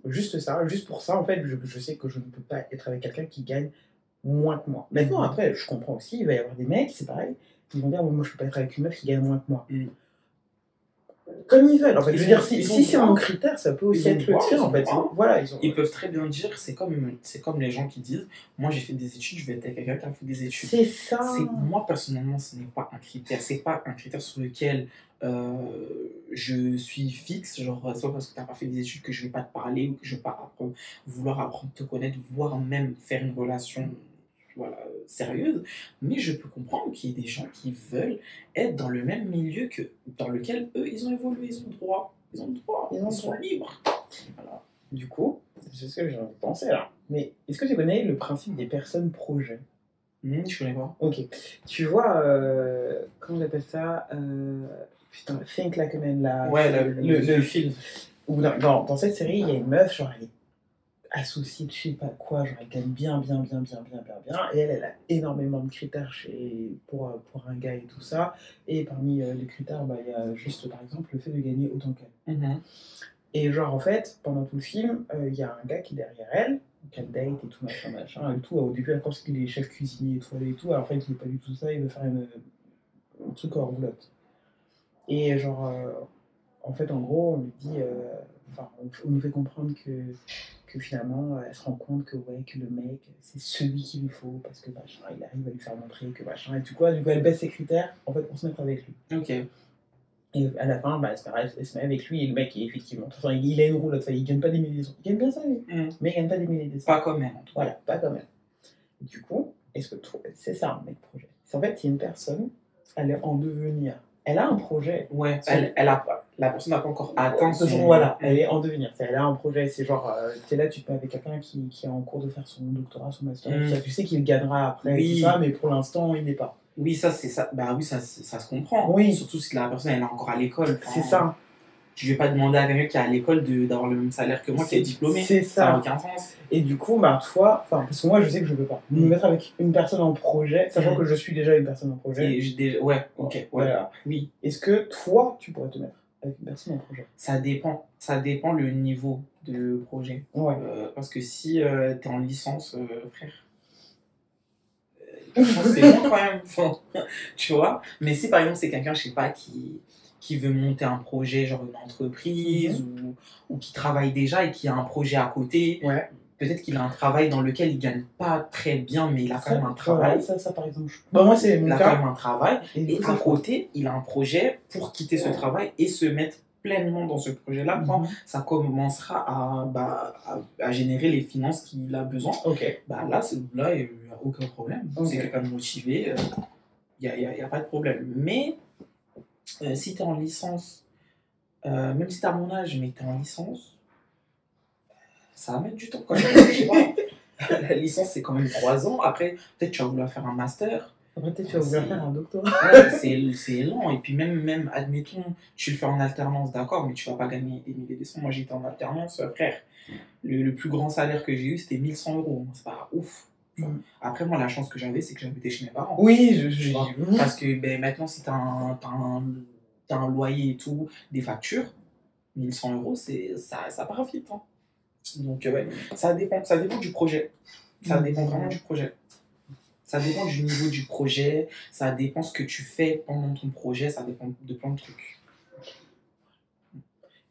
juste ça juste pour ça en fait je, je sais que je ne peux pas être avec quelqu'un qui gagne moins que moi maintenant Mhm. après je comprends aussi il va y avoir des mecs c'est pareil qui vont dire moi je peux pas être avec une meuf qui gagne moins que moi Mhm. Comme ils veulent. En fait Ils je veux dire si, c'est mon critère ça peut aussi être le tien ils en fait. voilà ils ont Ils peuvent très bien dire, c'est comme, c'est comme les gens qui disent, moi j'ai fait des études, je vais être avec quelqu'un qui a fait des études. c'est ça. Moi, personnellement, ce n'est pas un critère. C'est pas un critère sur lequel euh, je suis fixe, genre, c'est pas parce que t'as pas fait des études que je vais pas te parler ou que je vais pas apprendre- vouloir apprendre à te connaître, voire même faire une relation voilà, sérieuse. Mais je peux comprendre qu'il y ait des gens qui veulent être dans le même milieu que dans lequel eux, ils ont évolué, ils ont droit. Ils ont droit, Ils ils, sont droit. libres. Alors, du coup, c'est ce que j'ai envie de penser là. Mais est-ce que tu connais le principe des personnes projets? Hmm, je connais pas. Ok. Tu vois, euh, comment on appelle ça euh, Putain, Think Like a Man là. Ouais, le, le, le, le film. Ou dans, dans, dans cette série, il y a une meuf, genre elle est associée de je sais pas quoi, genre elle gagne bien, bien, bien, bien, bien, bien, bien. Et elle, elle a énormément de critères chez, pour, pour un gars et tout ça. Et parmi euh, les critères, bah, il y a juste par exemple le fait de gagner autant qu'elle. Mhm. Et genre, en fait, pendant tout le film, euh, il y a un gars qui est derrière elle, qu'elle date et tout, machin, machin, et tout. Au début, elle pense qu'il est chef cuisinier et tout, et tout. Alors, en fait, il n'est pas du tout ça, il veut faire une, un truc en roulotte. Et genre, euh, en fait, en gros, on lui dit, euh, enfin, on, on nous fait comprendre que, que finalement, elle se rend compte que, ouais, que le mec, c'est celui qu'il lui faut, parce que, machin, il arrive à lui faire montrer que, machin, et du coup, du coup, elle baisse ses critères, en fait, pour se mettre avec lui. Ok. Et à la fin, bah, elle se met avec lui et le mec, effectivement, il, a une roulotte, enfin, il gagne pas des milliers de Il gagne bien ça, lui, Hmm. mais il gagne pas des milliers de Pas comme elle, en tout cas. Voilà, pas quand même. Du coup, est-ce que toi- c'est ça un mec projet? C'est en fait, c'est une personne, elle est en devenir. Elle a un projet. Ouais, elle, elle a la personne n'a pas encore atteint son... voilà, elle est en devenir. Elle a un projet, c'est genre, euh, tu es là, tu te mets avec quelqu'un qui, qui est en cours de faire son doctorat, son master, Mm. ça. tu sais qu'il gagnera après, Oui. tout ça, mais pour l'instant, il n'est pas. Oui, ça, c'est ça. Bah oui, ça, ça se comprend. Oui. Surtout si la personne, elle est encore à l'école. C'est ça. Je vais pas demander à quelqu'un qui est à l'école d'avoir le même salaire que moi qui est diplômé. C'est Ça n'a ça. aucun sens. Et du coup, bah, toi, parce que moi, je sais que je peux pas. Me Mm. mettre avec une personne en projet, sachant Mm. que je suis déjà une personne en projet. Et j'ai déjà- Ouais, ok, ouais. Voilà. Oui, Est-ce que toi, tu pourrais te mettre avec une personne en projet? Ça dépend. Ça dépend le niveau de projet. Ouais. Euh, parce que si tu es en licence, euh, frère, euh, c'est loin quand même. Enfin, tu vois Mais si par exemple c'est quelqu'un, je sais pas, qui, qui veut monter un projet, genre une entreprise, ou, ou qui travaille déjà et qui a un projet à côté, Ouais. peut-être qu'il a un travail dans lequel il gagne pas très bien, mais il a quand même un travail. Ça, ça, par exemple. je- Bah, moi, c'est Il a quand même un travail. Et Et à côté, il a un projet pour quitter ce travail et se mettre pleinement dans ce projet-là quand Mhm. ça commencera à, bah, à, à générer les finances qu'il a besoin. Ok. Bah, là, là il n'y a aucun problème. C'est quelqu'un de motivé, il n'y a, y a- y a pas de problème. Mais euh, si tu es en licence, euh, même si tu as mon âge, mais tu es en licence, ça va mettre du temps quand même. je sais pas. La licence, c'est quand même 3 ans. Après, peut-être tu vas vouloir faire un master. Après, peut-être tu vas vouloir faire un doctorat. Ouais, c'est lent. Et puis même, même, admettons, tu le fais en alternance, d'accord, mais tu vas pas gagner des milliers de cents. Moi, j'étais en alternance, euh, frère. Le, le plus grand salaire que j'ai eu, c'était 1100 euros. C'est pas ouf. Après, moi, la chance que j'avais, c'est que j'habitais chez mes parents. Oui, je, Parce que ben, maintenant, si tu as, un, loyer et tout, des factures, 1100 euros, c'est- ça, ça part vite. hein. Donc, euh, ouais, ça dépend, ça dépend du projet. Ça Mm. dépend vraiment du projet. Ça dépend du niveau du projet, ça dépend ce que tu fais pendant ton projet, ça dépend de plein de trucs.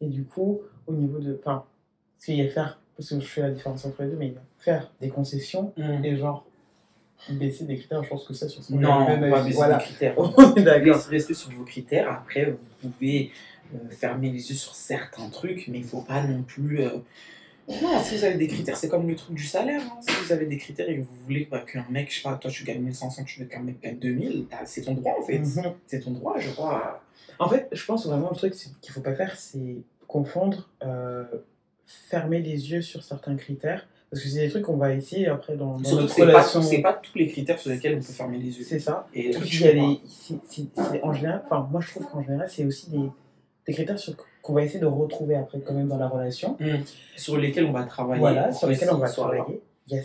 Et du coup, au niveau de. Enfin, parce qu'il y a faire. Parce que je fais la différence entre les deux, mais faire des concessions et genre baisser des critères. Je pense que ça, sur ce Non, même pas baisser Voilà. les critères. Restez sur vos critères. Après, vous pouvez euh, fermer les yeux sur certains trucs, mais il faut pas non plus. euh, Non, si vous avez des critères, c'est comme le truc du salaire. hein. Si vous avez des critères et que vous voulez bah, qu'un mec, je sais pas, toi tu gagnes 1500, tu veux qu'un mec gagne 2000, t'as- c'est ton droit en fait. Mhm. C'est ton droit, je crois. En fait, je pense vraiment le truc qu'il faut pas faire, c'est confondre, euh, fermer les yeux sur certains critères. Parce que c'est des trucs qu'on va essayer après dans, dans notre relation. c'est pas tous les critères sur lesquels on peut fermer les yeux. C'est ça. Et en général, enfin, moi je trouve qu'en général, c'est aussi des, des critères qu'on va essayer de retrouver après quand même dans la relation. Mm. Sur lesquels on va travailler. Voilà, sur que lesquels on va travailler. Il y a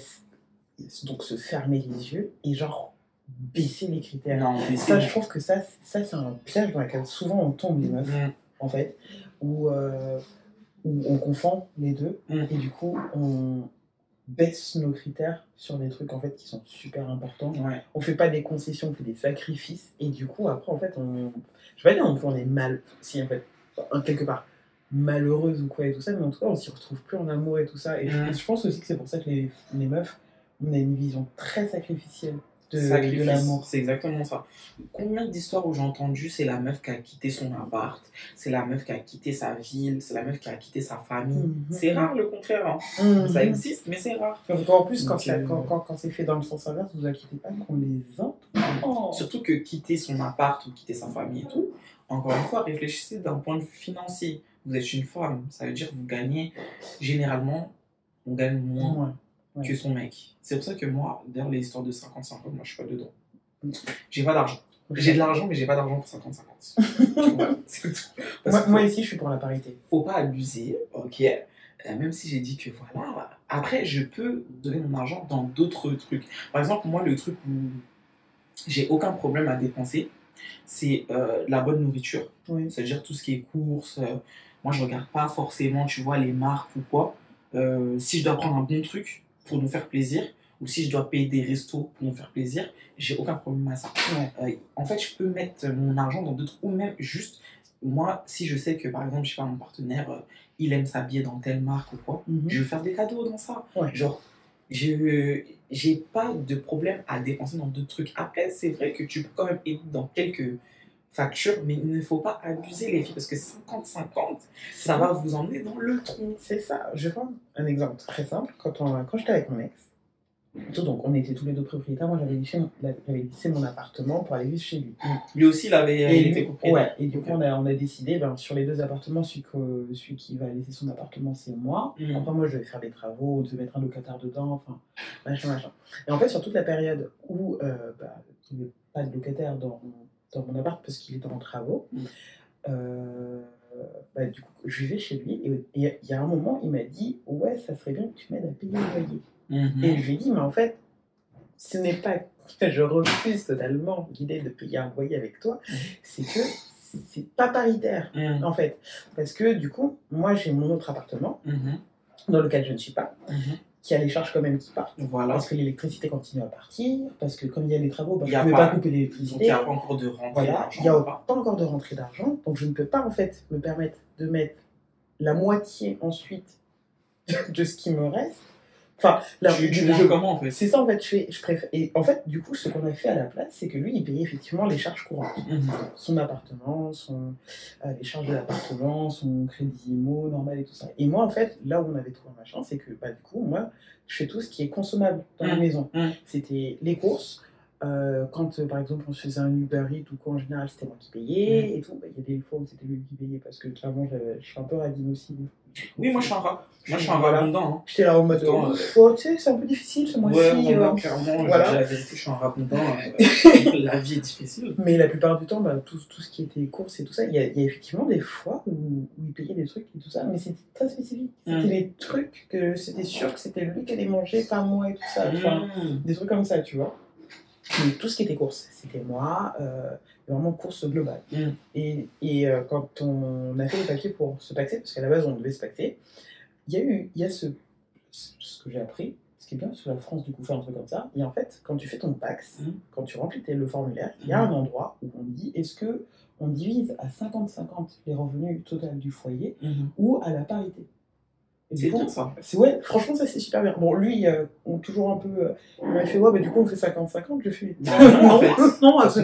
donc se fermer les yeux et genre baisser les critères. Non, Ça, je trouve que ça, ça c'est un piège dans lequel souvent on tombe les meufs, Mm. en fait, où, euh, où on confond les deux Mm. et du coup on baisse nos critères sur des trucs en fait qui sont super importants. Ouais. On fait pas des concessions, on fait des sacrifices et du coup après en fait on, je vais pas dire on est mal, si en fait quelque part malheureuse ou quoi et tout ça, mais en tout cas on s'y retrouve plus en amour et tout ça. Et je, Mm. et je pense aussi que c'est pour ça que les, les meufs, on a une vision très sacrificielle de, l'amour. C'est exactement ça. Combien d'histoires où j'ai entendu c'est la meuf qui a quitté son appart, c'est la meuf qui a quitté sa ville, c'est la meuf qui a quitté sa famille. Mhm. C'est rare le contraire. hein. Mhm. Ça existe, mais c'est rare. Donc, en plus, quand, euh, quand, quand, quand c'est fait dans le sens inverse, vous inquiétez pas qu'on les entend. Surtout que quitter son appart ou quitter sa famille et tout, encore une fois, réfléchissez d'un point de vue financier. Vous êtes une femme, ça veut dire que vous gagnez, généralement, on gagne moins Ouais. Ouais. que son mec. C'est pour ça que moi, d'ailleurs, les histoires de 50-50, moi, je suis pas dedans. Mm. J'ai pas d'argent. J'ai de l'argent, mais j'ai pas d'argent pour 50-50. Voilà, c'est tout. Moi, ici, je suis pour la parité. faut pas abuser, ok? Euh, Même si j'ai dit que voilà. Après, je peux donner mon argent dans d'autres trucs. Par exemple, moi, le truc où j'ai aucun problème à dépenser, c'est euh, la bonne nourriture. Oui. C'est-à-dire tout ce qui est courses. euh, moi, je regarde pas forcément, tu vois, les marques ou quoi. Euh, si je dois prendre un bon truc pour nous faire plaisir, ou si je dois payer des restos pour nous faire plaisir, j'ai aucun problème à ça. Ouais. Euh, en fait, je peux mettre mon argent dans d'autres, ou même juste, moi, si je sais que par exemple, je sais pas, mon partenaire, euh, il aime s'habiller dans telle marque ou quoi, Mhm. je vais faire des cadeaux dans ça. Ouais. Genre, je j'ai pas de problème à dépenser dans d'autres trucs. Après, c'est vrai que tu peux quand même aider dans quelques factures, mais il ne faut pas abuser les filles parce que 50-50, ça va vous emmener dans le tronc. C'est ça. Je vais prendre un exemple très simple. Quand, on, quand j'étais avec mon ex, donc on était tous les deux propriétaires. Moi, j'avais laissé, mon- j'avais laissé mon appartement pour aller vivre chez lui. Lui aussi, il avait il Et, était lui- propriétaire. ouais, et du coup, on a, on a décidé, ben, sur les deux appartements, celui, que, celui qui va laisser son appartement, c'est moi. Mhm. Après, moi, je vais faire des travaux, de mettre un locataire dedans, enfin, machin, machin. Et en fait, sur toute la période où euh, bah, il n'y avait pas de locataire dans, dans mon appart parce qu'il était en travaux, Mhm. euh, bah, du coup, je vivais chez lui. Et il y a un moment, il m'a dit Ouais, ça serait bien que tu m'aides à payer le loyer. Mhm. Et je lui ai dit, mais en fait, ce n'est pas que je refuse totalement l'idée de payer un loyer avec toi, Mhm. c'est que c'est pas paritaire, Mhm. en fait. Parce que du coup, moi, j'ai mon autre appartement, Mhm. dans lequel je ne suis pas, Mhm. qui a les charges quand même qui partent. Voilà. Parce que l'électricité continue à partir, parce que comme il y a les travaux, bah, Il je y ne peux pas- pas couper Donc, il l'électricité. n'y a pas encore de rentrée Voilà, d'argent, il n'y a pas encore de rentrée d'argent, donc je ne peux pas en fait me permettre de mettre la moitié ensuite de ce qui me reste. Enfin, tu du moins- joues comment en fait? C'est ça en fait, je, fais, je préfère. Et en fait, du coup, ce qu'on a fait à la place, c'est que lui, il payait effectivement les charges courantes. Mhm. Son appartement, son, euh, les charges de l'appartement, son crédit IMO normal et tout ça. Et moi, en fait, là où on avait trouvé un machin, c'est que bah, du coup, moi, je fais tout ce qui est consommable dans la Mm. maison. Mm. C'était les courses. euh, quand euh, par exemple on se faisait un Uber Eats ou quoi, en général c'était moi qui payais et tout. Bah, Il y a des fois où c'était lui qui payait parce que clairement je suis un peu radine aussi. Oui, moi je suis un, ra- moi, je suis un Voilà. rabondant. Hein. J'étais là en mode, oh, euh, tu sais, c'est un peu difficile ce mois-ci. Ouais, moi, euh, clairement, voilà. la vérité, je suis un rabondant. euh, la vie est difficile. Mais la plupart du temps, bah, tout, tout ce qui était courses et tout ça, il y, a effectivement des fois où, il payait des trucs et tout ça, mais c'était très spécifique. C'était Mm. des trucs que c'était sûr que c'était lui qui allait manger, pas moi et tout ça. Enfin, Mhm. des trucs comme ça, tu vois. Tout ce qui était courses, c'était moi, euh, vraiment course globale. Mm. Et, et euh, quand on a fait les papiers pour se paxer, parce qu'à la base on devait se paxer, il y a eu, il y a ce, ce que j'ai appris, ce qui est bien, parce que la France du coup fait un truc comme ça, et en fait, quand tu fais ton pax, Mm. quand tu remplis le formulaire, il y a Mm. un endroit où on dit est-ce que on divise à 50-50 les revenus total du foyer Mhm. ou à la parité? C'est bien ça. c'est ouais, franchement ça c'est super bien. Bon lui, euh, on toujours un peu, euh, il m'a fait ouais bah du coup on fait 50-50, je fais Non, en fait. non Parce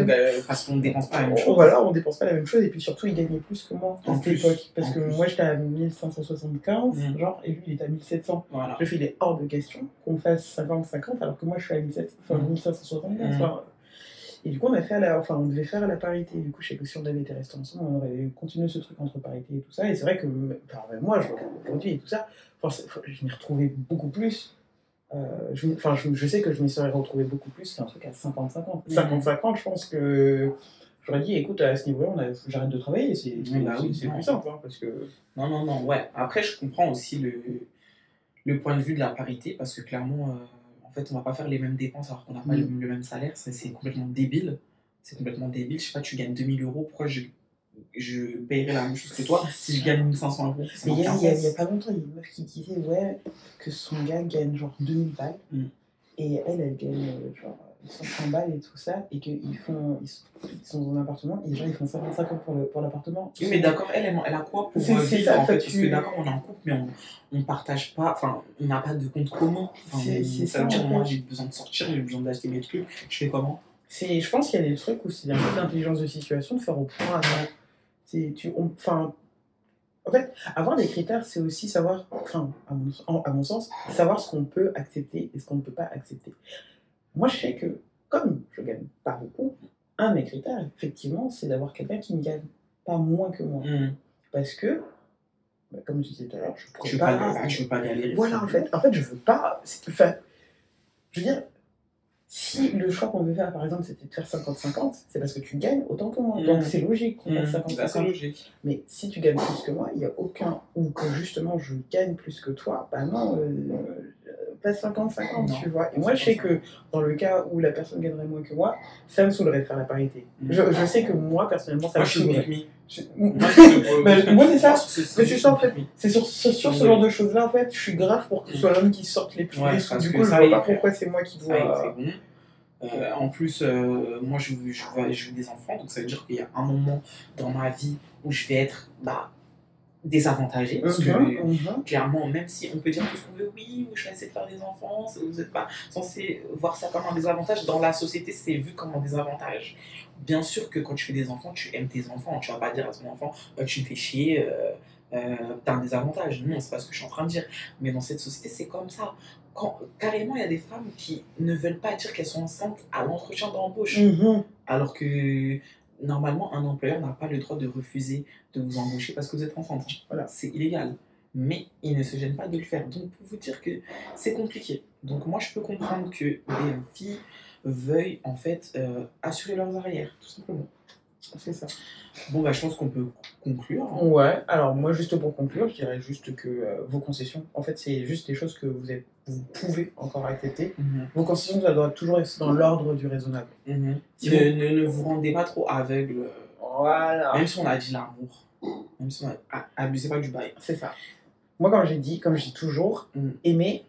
parce qu'on ne dépense pas la même chose. Voilà, on dépense pas la même chose et puis surtout il gagnait plus que moi En à cette époque parce en que plus. moi j'étais à 1575 Mm. genre et lui il était à 1700. Voilà. Je fais il est hors de question qu'on fasse 50-50 alors que moi je suis à 1700, enfin, Mm. 1575. Mm. Et du coup on a fait à la, enfin on devait faire à la parité. Du coup je sais que si on avait été restés ensemble on aurait continué ce truc entre parité et tout ça et c'est vrai que enfin, même moi je regarde aujourd'hui et tout ça, enfin, c'est- je m'y retrouvais beaucoup plus. Euh, je, enfin, je, je sais que je m'y serais retrouvé beaucoup plus qu'un truc à 50-50. Mhm. 50-50, je pense que j'aurais dit, écoute, à ce niveau-là, a- j'arrête de travailler, c'est c'est- Oui, bah oui, c'est- c'est non. plus simple, hein, parce que... Non, non, non, ouais. Après, je comprends aussi le, le point de vue de la parité parce que clairement, euh, fait, on va pas faire les mêmes dépenses alors qu'on n'a pas Mm. le, le même salaire. C'est complètement débile. C'est complètement débile. Je sais pas, tu gagnes 2000 euros, pourquoi je, je paierais la même chose que toi si je gagne 1500 euros? Mais il y, y y a pas longtemps, il y a une meuf qui disait, ouais, que son gars gagne genre 2000 balles, Mm. et elle, elle gagne euh, genre ils sont 100 balles et tout ça, et qu'ils font, ils sont, ils sont dans un appartement, et gens ils font 55 ans pour le- pour l'appartement. Oui, mais d'accord, elle, elle, a quoi pour euh, c'est vivre ça, en fait fait, Parce que d'accord, on est en couple, mais on, on partage pas, enfin, on n'a pas de compte commun. C'est- c'est ça ça, veut dire, moi, j'ai besoin de sortir, j'ai besoin d'acheter mes trucs, je fais comment? C'est, je pense qu'il y a des trucs où c'est un peu d'intelligence de situation de faire au point avant. C'est, tu, on- en fait, avoir des critères, c'est aussi savoir, enfin, à mon, à mon sens, savoir ce qu'on peut accepter et ce qu'on ne peut pas accepter. Moi, je sais que, comme je gagne pas beaucoup, un de mes critères, effectivement, c'est d'avoir quelqu'un qui ne gagne pas moins que moi. Hmm. Parce que, bah, comme je disais tout à l'heure, je pourrais veux pas. pas, veux pas galérer. Voilà, en fait, en fait, je veux pas. Enfin, je veux dire, si le choix qu'on veut faire, par exemple, c'était de faire 50-50, c'est parce que tu gagnes autant que moi. Donc c'est logique qu'on Hmm. fasse Bah, 50-50. Mais si tu gagnes plus que moi, il n'y a aucun. Ou que justement je gagne plus que toi, bah non, euh, pas 50-50, Non, tu vois. Et moi, je sais que dans le cas où la personne gagnerait moins que moi, ça me saoulerait de faire la parité. Mm. Je, je sais que moi, personnellement, ça Moi, me saoulerait. Moi, je- Mais moi, c'est ça. c'est Mais c'est ça, en fait. C'est sur, sur, sur ce genre de choses-là, en fait, je suis grave pour que ce soit l'homme qui sorte les plus. Du coup, je ça vois pas pourquoi c'est moi qui dois. Euh, en plus, euh, moi, je, je veux des enfants, donc ça veut dire qu'il y a un moment dans ma vie où je vais être bah, désavantagée. Parce que mhm. clairement, même si on peut dire tout ce qu'on veut, oui, je vais essayer de faire des enfants, vous n'êtes pas censé voir ça comme un désavantage. Dans la société, c'est vu comme un désavantage. Bien sûr que quand tu fais des enfants, tu aimes tes enfants. Tu vas pas dire à ton enfant, Euh, tu me fais chier, euh, euh, t'as un désavantage. Non, c'est pas ce que je suis en train de dire. Mais dans cette société, c'est comme ça. Quand, carrément, il y a des femmes qui ne veulent pas dire qu'elles sont enceintes à l'entretien d'embauche. Mhm. Alors que normalement, un employeur n'a pas le droit de refuser de vous embaucher parce que vous êtes enceinte. Voilà, c'est illégal. Mais il ne se gêne pas de le faire. Donc, pour vous dire que c'est compliqué. Donc, moi, je peux comprendre que les filles veuillent en fait euh, assurer leurs arrières, tout simplement. C'est ça. Bon, bah, je pense qu'on peut conclure. hein. Ouais, alors moi, juste pour conclure, je dirais juste que euh, vos concessions, en fait, c'est juste des choses que vous, êtes, vous pouvez encore accepter. Mhm, Vos concessions, ça doit toujours être dans l'ordre du raisonnable. mhm. Si ne, vous- ne, ne vous rendez pas trop aveugle. euh, Voilà. Même si on a dit l'amour. Même si on a... a- Abusez pas du bail. C'est ça. Moi, comme j'ai dit, comme je dis toujours, Mm. aimer,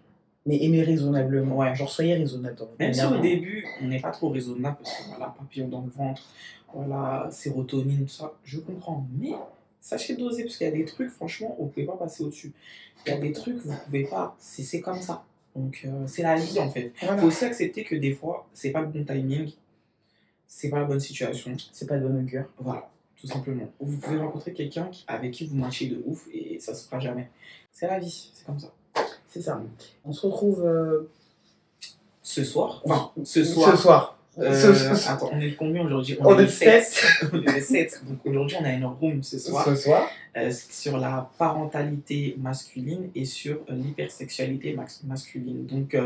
mais aimer raisonnablement. Ouais. Genre, soyez raisonnable Même si au début, on n'est pas trop raisonnable, parce que voilà, papillon dans le ventre, voilà, sérotonine, tout ça, je comprends. Mais sachez doser, parce qu'il y a des trucs, franchement, vous ne pouvez pas passer au-dessus. Il y a des trucs, vous ne pouvez pas, c'est comme ça. Donc, euh, c'est la vie, en fait. Il Voilà. faut aussi accepter que des fois, c'est pas le bon timing, c'est pas la bonne situation. C'est pas de bon augure. Voilà, tout simplement. Vous pouvez rencontrer quelqu'un avec qui vous matchez de ouf et ça se fera jamais. C'est la vie, c'est comme ça. C'est ça. On se retrouve euh, Ce soir, enfin, ce soir, ce soir. Euh, Ce- ce- attends, on est combien aujourd'hui? On est le sept. 7. on est le 7. Donc aujourd'hui, on a une room ce soir Ce soir. euh, sur la parentalité masculine et sur l'hypersexualité masculine. Donc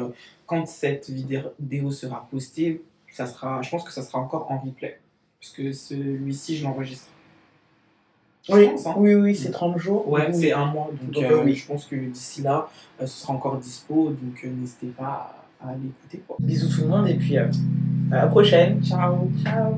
quand cette vidéo sera postée, ça sera, je pense que ça sera encore en replay. Puisque celui-ci, je l'enregistre. Je Oui, pense, hein. oui, oui, c'est 30 jours. Ouais, Oui. c'est un mois. Donc, Donc, euh, euh, oui. je pense que d'ici là, euh, ce sera encore dispo. Donc euh, n'hésitez pas à, à l'écouter. Bisous tout le monde et puis euh, à la prochaine. Ciao Ciao.